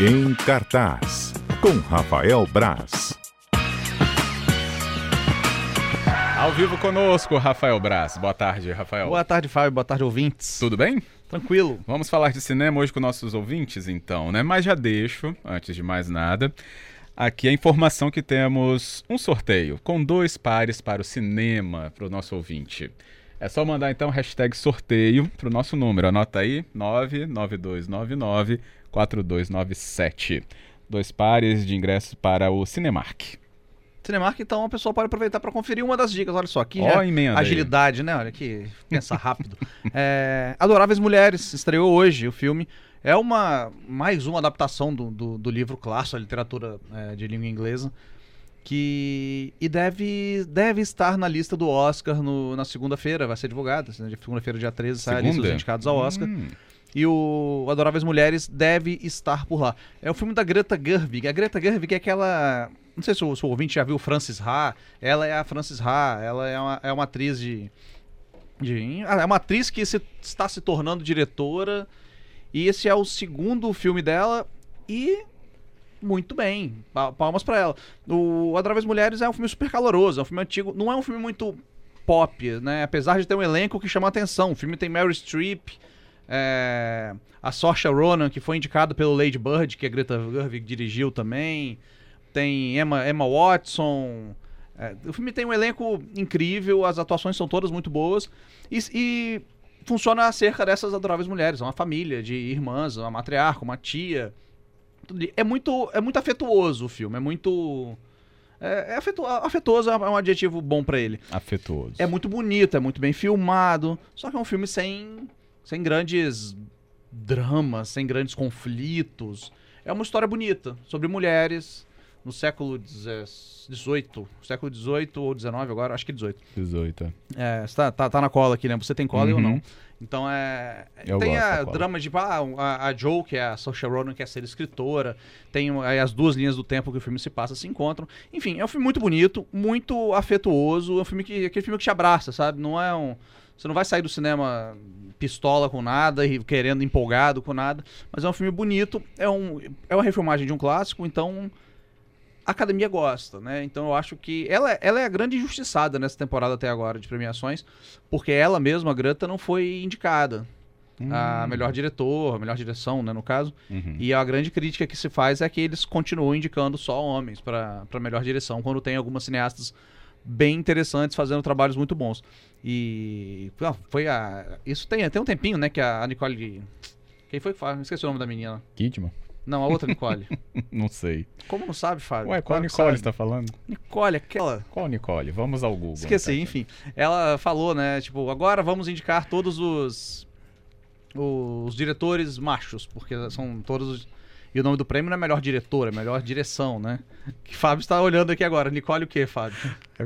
Em cartaz, com Rafael Braz. Ao vivo conosco, Rafael Braz. Boa tarde, Rafael. Boa tarde, Fábio. Boa tarde, ouvintes. Tudo bem? Tranquilo. Vamos falar de cinema hoje com nossos ouvintes, então, né? Mas já deixo, antes de mais nada, aqui a informação que temos um sorteio com dois pares para o cinema para o nosso ouvinte. É só mandar então hashtag sorteio para o nosso número. Anota aí: 99299 4297. Dois pares de ingressos para o Cinemark. Cinemark, então, a pessoa pode aproveitar para conferir uma das dicas. Olha só, aqui é emenda aí. agilidade, né? Olha aqui, pensa rápido. É, Adoráveis Mulheres, estreou hoje o filme. É uma mais uma adaptação do, do, do livro clássico, a literatura é, de língua inglesa, que e deve, deve estar na lista do Oscar no- na segunda-feira, vai ser divulgada. né? Segunda-feira, dia 13, sai a lista dos indicados ao Oscar. Hum, E o Adoráveis Mulheres deve estar por lá. É o filme da Greta Gerwig. A Greta Gerwig é aquela. Não sei se o, se o ouvinte já viu Frances Ha. Ela é a Frances Ha. Ela é uma, é uma atriz de. de é uma atriz que se- está se tornando diretora. E esse é o segundo filme dela. E. Muito bem. Pa- Palmas pra ela. O Adoráveis Mulheres é um filme super caloroso. É um filme antigo. Não é um filme muito pop, né? Apesar de ter um elenco que chama atenção. O filme tem Meryl Streep. É, a Saoirse Ronan, que foi indicado pelo Lady Bird, que a Greta Gerwig dirigiu também. Tem Emma, Emma Watson. É, o filme tem um elenco incrível, as atuações são todas muito boas. E, e funciona acerca dessas adoráveis mulheres. É uma família de irmãs, uma matriarca, uma tia. É muito, é muito afetuoso o filme. É muito. É, é afetu- afetuoso é um adjetivo bom pra ele. afetuoso. É muito bonito, é muito bem filmado. Só que é um filme sem, sem grandes dramas, sem grandes conflitos. É uma história bonita sobre mulheres no século XVIII. Século XVIII ou XIX agora? Acho que XVIII. 18. É, você tá, tá, tá na cola aqui, né? Você tem cola ou Uhum. não. Então é. Eu tem a drama de. Ah, a, a Joe, que é a Saoirse Ronan, que quer ser escritora. Tem aí as duas linhas do tempo que o filme se passa se encontram. Enfim, é um filme muito bonito, muito afetuoso. É um filme que. aquele filme que te abraça, sabe? Não é um. Você não vai sair do cinema pistola com nada e querendo empolgado com nada. Mas é um filme bonito. É, um, é uma refilmagem de um clássico, então a academia gosta, né? Então eu acho que ela, ela é a grande injustiçada nessa temporada até agora de premiações, porque ela mesma, a Greta, não foi indicada a melhor diretor, a melhor direção, né, no caso. Uhum. E a grande crítica que se faz é que eles continuam indicando só homens para melhor direção, quando tem algumas cineastas bem interessantes fazendo trabalhos muito bons. E ah, foi a isso tem tem um tempinho, né, que a Nicole quem foi que faz? Esqueci o nome da menina. Kidman? Não, a outra Nicole. Não sei. Como não sabe, Fábio? Ué, qual Nicole sabe. você tá falando? Nicole, aquela. Qual Nicole? Vamos ao Google. Esqueci, então. enfim. Ela falou, né? Tipo, agora vamos indicar todos os. Os diretores machos, porque são todos os. E o nome do prêmio não é melhor diretor, é melhor direção, né? Que Fábio está olhando aqui agora. Nicole o quê, Fábio? É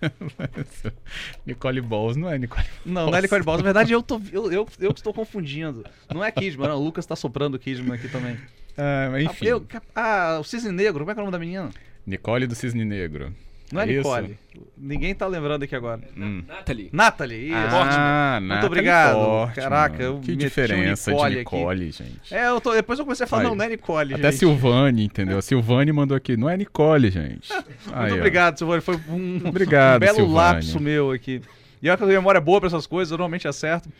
Nicole Balls não é Nicole Não, não é Nicole Balls. Na verdade, eu, tô, eu, eu, eu que estou confundindo. Não é Kidman, não. O Lucas tá soprando Kidman aqui também. Ah, mas enfim. Ah, eu- ah, o Cisne Negro, como é que é o nome da menina? Nicole do Cisne Negro. Não é, É isso? Nicole. Ninguém tá lembrando aqui agora. Hum. Natalie. Nathalie, isso. Ah, Muito Natalie obrigado. Portman. Caraca, eu Que diferença Nicole de aqui. Nicole, gente. É, eu tô, depois eu comecei a falar, Aí. não, não é Nicole, Até gente. Silvane, entendeu? A Silvane mandou aqui. Não é Nicole, gente. Muito Aí, ó. obrigado, Silvane. Foi um, Obrigado, um belo Silvane. lapso meu aqui. E olha que a memória é boa pra essas coisas, eu normalmente acerto.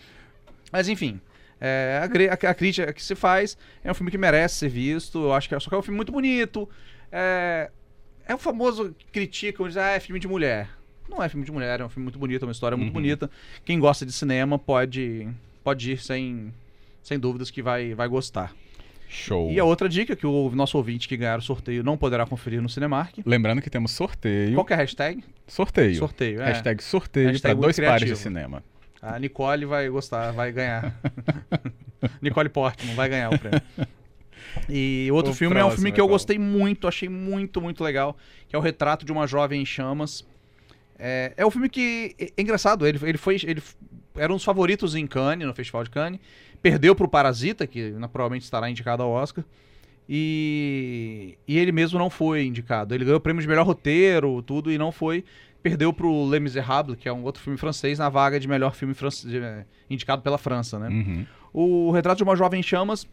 Mas enfim, é, a, a- a crítica que se faz é um filme que merece ser visto. Eu acho que é, só que é um filme muito bonito. É, é o famoso critica, diz, ah, é filme de mulher. Não é filme de mulher, é um filme muito bonito, é uma história muito Uhum. bonita. Quem gosta de cinema pode, pode ir sem, sem dúvidas que vai, vai gostar. Show. E a outra dica que o nosso ouvinte que ganhar o sorteio não poderá conferir no Cinemark. Lembrando que temos sorteio. Qual que é a hashtag? Sorteio. Sorteio, é. Hashtag sorteio para dois muito pares de criativo. cinema. A Nicole vai gostar, vai ganhar. Nicole Portman vai ganhar o prêmio. E outro O filme é um próximo filme que eu qual? gostei muito, achei muito, muito legal, que é o Retrato de uma Jovem em Chamas. É, é um filme que é, é engraçado, ele, ele foi ele era um dos favoritos em Cannes, no Festival de Cannes, perdeu pro Parasita, que né, provavelmente estará indicado ao Oscar. E, e ele mesmo não foi indicado. Ele ganhou o prêmio de melhor roteiro, tudo, e não foi. Perdeu pro Les Miserables, que é um outro filme francês, na vaga de melhor filme de- eh, indicado pela França, né? Uhum. O Retrato de uma Jovem em Chamas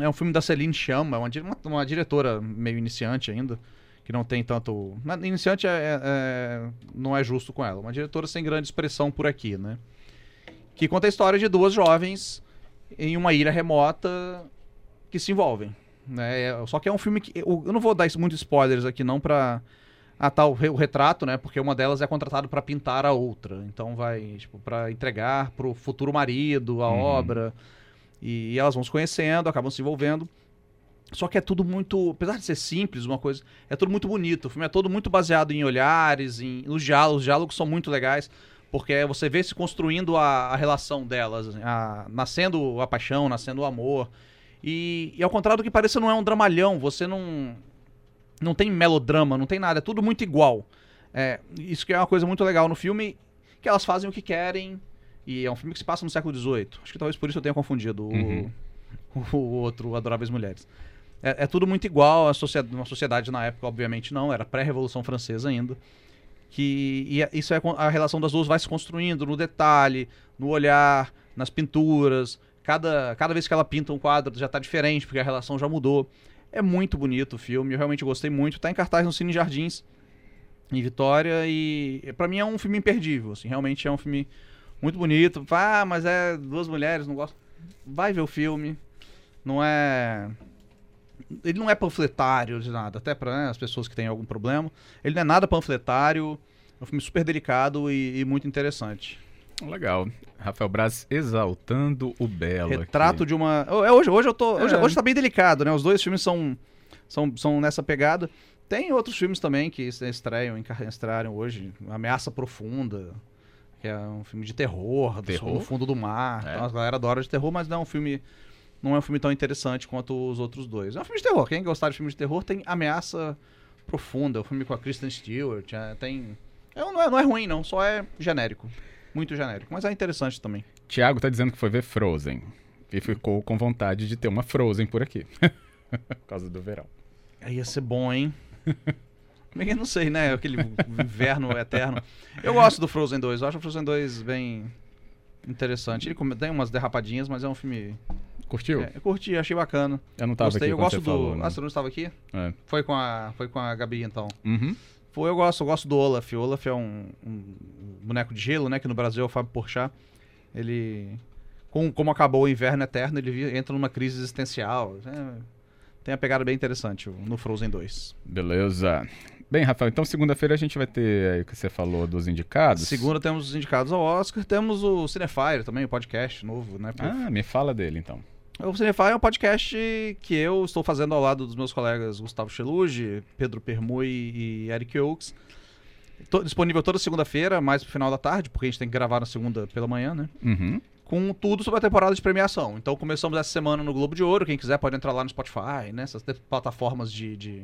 É um filme da Celine Chama, uma, uma, uma diretora meio iniciante ainda, que não tem tanto. Iniciante é, é- é- não é justo com ela, uma diretora sem grande expressão por aqui, né? Que conta a história de duas jovens em uma ilha remota que se envolvem. Né? É- Só que é um filme que. Eu, não vou dar muitos spoilers aqui, não, pra. Ah, tá, o, re- o retrato, né? Porque uma delas é contratada pra pintar a outra. Então vai, tipo, pra entregar pro futuro marido a Uhum. obra. E, e elas vão se conhecendo, acabam se envolvendo. Só que é tudo muito. Apesar de ser simples, uma coisa. É tudo muito bonito. O filme é todo muito baseado em olhares, em nos diálogos. Os diálogos são muito legais. Porque você vê se construindo a, a relação delas, a- nascendo a paixão, nascendo o amor. E, e ao contrário do que parece, não é um dramalhão. Você não. Não tem melodrama, não tem nada. É tudo muito igual. É, isso que é uma coisa muito legal no filme, que elas fazem o que querem. E é um filme que se passa no século XVIII. Acho que talvez por isso eu tenha confundido o- Uhum. o, outro Adoráveis Mulheres. É, é tudo muito igual à sociedade, uma sociedade na época, obviamente não, era pré-revolução francesa ainda. Que e é- isso é a relação das duas vai se construindo no detalhe, no olhar, nas pinturas. Cada, cada vez que ela pinta um quadro já tá diferente, porque a relação já mudou. É muito bonito o filme, eu realmente gostei muito. Tá em cartaz no Cine Jardins, em Vitória, e pra mim é um filme imperdível. Assim, realmente é um filme muito bonito. Ah, mas é duas mulheres, não gosto. Vai ver o filme. Não é. Ele não é panfletário de nada, até para as pessoas que têm algum problema. Ele não é nada panfletário. É um filme super delicado e, e muito interessante. Legal. Rafael Braz exaltando o belo. Retrato aqui. de uma. É Hoje, hoje eu tô. Hoje, É. hoje tá bem delicado, né? Os dois filmes são, são, são nessa pegada. Tem outros filmes também que estreiam, encar- estrearam hoje. Ameaça Profunda, que é um filme de terror, do- Terror? no fundo do mar. É. Então, a galera adora de terror, mas não é um filme. Não é um filme tão interessante quanto os outros dois. É um filme de terror. Quem gostar de filme de terror tem Ameaça Profunda, o filme com a Kristen Stewart. é, tem. É, não, é, não é ruim, não, só é genérico. Muito genérico. Mas é interessante também. Tiago tá dizendo que foi ver Frozen. E ficou com vontade de ter uma Frozen por aqui. por causa do verão. Aí ia ser bom, hein? É que não sei, né? Aquele inverno eterno. Eu gosto do Frozen 2. Eu acho o Frozen 2 bem interessante. Ele tem umas derrapadinhas, mas é um filme. Curtiu? É, eu curti, achei bacana. Eu não tava Gostei. aqui Eu gosto do. falou, né? Ah, você não estava aqui? É. Foi com a, foi com a Gabi, então. Uhum. Foi, eu gosto, eu gosto do Olaf. O Olaf é um, um boneco de gelo, né? Que no Brasil é o Fábio Porchat. Ele. Com, como acabou o inverno eterno, ele entra numa crise existencial. É, tem a pegada bem interessante no Frozen 2. Beleza. Bem, Rafael, então segunda-feira a gente vai ter aí o que você falou dos indicados. Segunda temos os indicados ao Oscar, temos o Cinefire também, o podcast novo, né? Ah, me fala dele então. O Cinefire é um podcast que eu estou fazendo ao lado dos meus colegas Gustavo Cheluge, Pedro Permui e Eric Oaks. Tô disponível toda segunda-feira, mais pro final da tarde, porque a gente tem que gravar na segunda pela manhã, né? Uhum. Com tudo sobre a temporada de premiação. Então começamos essa semana no Globo de Ouro, quem quiser pode entrar lá no Spotify, né? Essas te- plataformas de, de,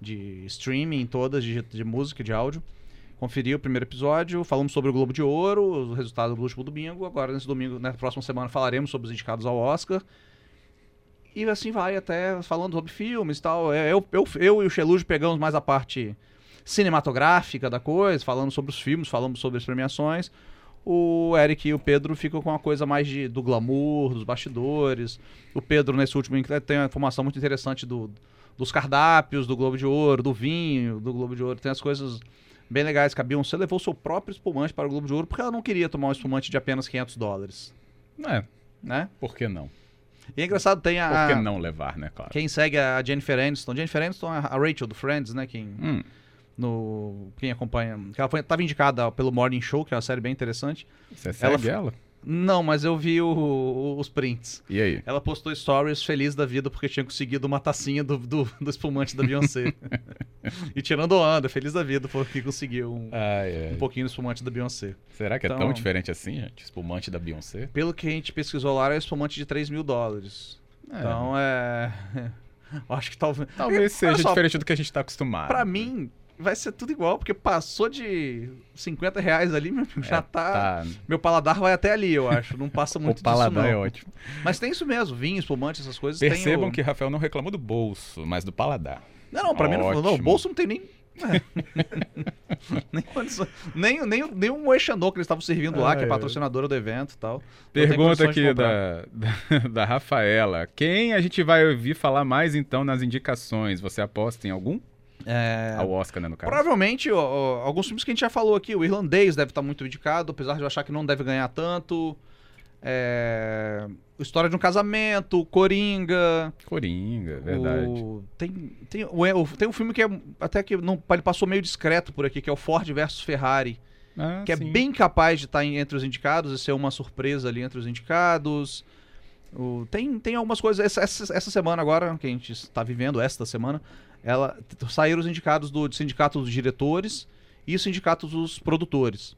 de streaming todas, de, de música e de áudio. Conferir o primeiro episódio, falamos sobre o Globo de Ouro, o resultado do último domingo. Agora, nesse domingo, na próxima semana, falaremos sobre os indicados ao Oscar. E assim vai, até falando sobre filmes e tal. É, Eu, eu, eu e o Xeluge pegamos mais a parte cinematográfica da coisa, falando sobre os filmes, falando sobre as premiações. O Eric e o Pedro ficam com uma coisa mais de, do glamour, dos bastidores. O Pedro, nesse último, tem uma informação muito interessante do, dos cardápios do Globo de Ouro, do vinho do Globo de Ouro. Tem as coisas bem legais que a Beyoncé levou seu próprio espumante para o Globo de Ouro porque ela não queria tomar um espumante de apenas 500 dólares, É, né? por que não? E é engraçado, tem a... Por que não levar, né, claro? Quem segue a Jennifer Aniston, Jennifer Aniston é a Rachel do Friends, né? Quem, Hum, no, quem acompanha. Ela foi, tava indicada pelo Morning Show, que é uma série bem interessante. você Ela segue ela? Não, mas eu vi o- o- os prints. E aí? Ela postou stories feliz da vida porque tinha conseguido uma tacinha do, do, do espumante da Beyoncé. e tirando onda, feliz da vida porque conseguiu um, Ai, ai. um pouquinho do espumante da Beyoncé. Será que é Então- tão diferente assim, gente? Espumante da Beyoncé? Pelo que a gente pesquisou lá, era espumante de 3 mil dólares. É. Então é. Acho que talvez. Talvez seja só, diferente do que a gente tá acostumado. Pra mim, vai ser tudo igual, porque passou de 50 reais ali, meu amigo, já É, tá... tá. Meu paladar vai até ali, eu acho. Não passa muito O paladar disso, é ótimo. Mas tem isso mesmo, vinho, espumante, essas coisas. tem Percebam o- que Rafael não reclamou do bolso, mas do paladar. Não, não, pra mim não, não, o Ótimo. bolso não tem nem nem, condições- nem, nem, nem o Moe Chandon que eles estavam servindo lá, que é patrocinadora do evento e tal. Pergunta aqui da, da, da Rafaela. Quem a gente vai ouvir falar mais então nas indicações? Você aposta em algum? É, Ao Oscar, né, no caso? Provavelmente, ó, ó, alguns filmes que a gente já falou aqui, o irlandês deve estar muito indicado, apesar de eu achar que não deve ganhar tanto. É, História de um casamento, Coringa. Coringa, verdade. o- Tem, tem, o- o- tem um filme que é até que não, ele passou meio discreto por aqui, que é o Ford versus Ferrari, Ah, que é sim. bem capaz de estar entre os indicados e ser uma surpresa ali entre os indicados. O- tem, tem algumas coisas. Essa, essa, essa semana agora, que a gente está vivendo, esta semana, ela saíram os indicados do sindicato dos diretores e o sindicato dos produtores.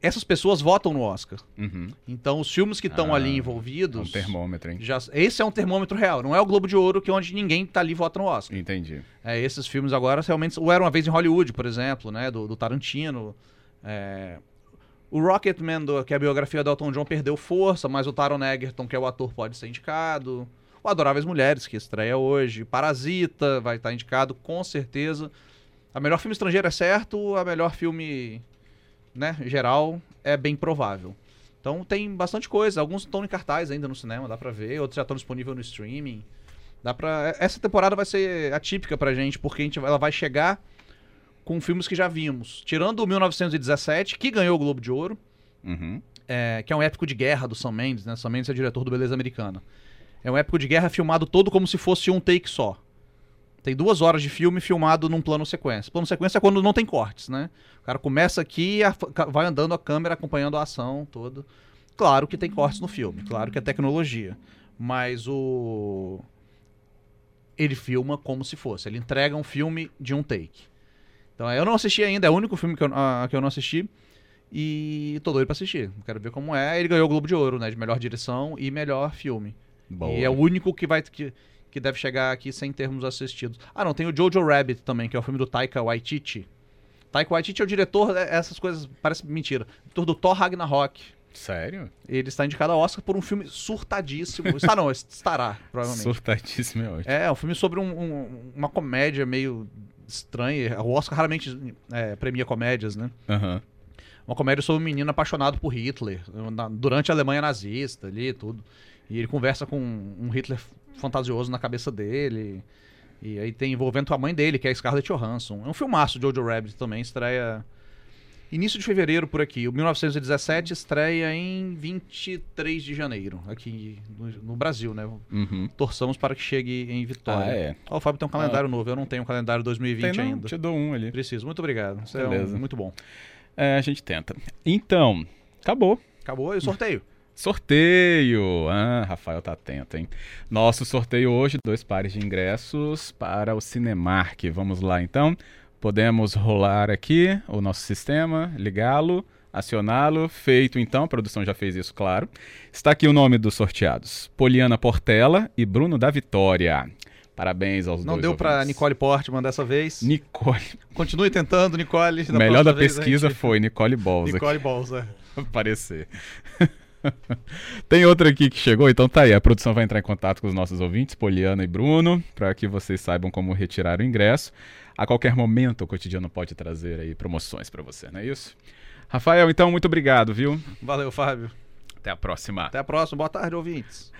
Essas pessoas votam no Oscar. Uhum. Então, os filmes que estão Ah, ali É um envolvidos. termômetro, hein? Já, esse é um termômetro real, não é o Globo de Ouro, que é onde ninguém tá ali vota no Oscar. Entendi. É, esses filmes agora realmente. O Era uma Vez em Hollywood, por exemplo, né? Do, do Tarantino. É, o Rocketman, que é a biografia do Elton John, perdeu força, mas o Taron Egerton, que é o ator, pode ser indicado. O Adoráveis Mulheres, que estreia hoje. Parasita vai estar indicado, com certeza. A melhor filme estrangeiro é certo, a melhor filme, né, geral, é bem provável. Então tem bastante coisa. Alguns estão em cartaz ainda no cinema, dá pra ver. Outros já estão disponíveis no streaming. Dá pra... Essa temporada vai ser atípica pra gente, porque a gente... ela vai chegar com filmes que já vimos. Tirando o 1917, que ganhou o Globo de Ouro, Uhum. é, que é um épico de guerra do Sam Mendes, né? Sam Mendes é diretor do Beleza Americana. É um épico de guerra filmado todo como se fosse um take só. Tem duas horas de filme filmado num plano sequência. Plano sequência é quando não tem cortes, né? O cara começa aqui e vai andando a câmera acompanhando a ação toda. Claro que tem cortes no filme, claro que é tecnologia. Mas o. Ele filma como se fosse. Ele entrega um filme de um take. Então eu não assisti ainda, é o único filme que eu, ah, que eu não assisti. E tô doido pra assistir. Quero ver como é. Ele ganhou o Globo de Ouro, né? De melhor direção e melhor filme. Boa. E é o único que vai que, que deve chegar aqui sem termos assistidos. Ah, não, tem o Jojo Rabbit também, que é o filme do Taika Waititi. Taika Waititi é o diretor, é- essas coisas parece mentira. Diretor do Thor Ragnarok. Sério? Ele está indicado ao Oscar por um filme surtadíssimo. Está não, estará, provavelmente. Surtadíssimo é ótimo. É, é um filme sobre um- um- uma comédia meio estranha. O Oscar raramente é, premia comédias, né? Aham. Uma comédia sobre um menino apaixonado por Hitler, na- durante a Alemanha nazista ali e tudo. E ele conversa com um Hitler fantasioso na cabeça dele. E aí tem envolvendo a mãe dele, que é a Scarlett Johansson. É um filmaço, Jojo Rabbit também, estreia início de fevereiro por aqui. O 1917 estreia em 23 de janeiro, aqui no, no Brasil, né? Uhum. Torçamos para que chegue em Vitória. Ah, é. Ó, o Fábio tem um calendário novo, eu não tenho um calendário 2020 Tem, não? ainda. Te dou um ali. Preciso, muito obrigado. Isso é um- Beleza. muito bom. É, a gente tenta. Então, acabou. Acabou e o sorteio. Sorteio! Ah, Rafael tá atento, hein? Nosso sorteio hoje, dois pares de ingressos para o Cinemark. Vamos lá, então. Podemos rolar aqui o nosso sistema, ligá-lo, acioná-lo. Feito, então. A produção já fez isso, claro. Está aqui o nome dos sorteados. Poliana Portela e Bruno da Vitória. Parabéns aos Não dois deu pra ouvintes. Nicole Portman dessa vez. Nicole. Continue tentando, Nicole. O melhor da pesquisa gente- foi Nicole Balls. Nicole Bolsa. aparecer. Tem outra aqui que chegou, então tá aí. A produção vai entrar em contato com os nossos ouvintes, Poliana e Bruno, para que vocês saibam como retirar o ingresso. A qualquer momento o cotidiano pode trazer aí promoções para você, não é isso? Rafael, então muito obrigado, viu? Valeu, Fábio. Até a próxima. Até a próxima. Boa tarde, ouvintes.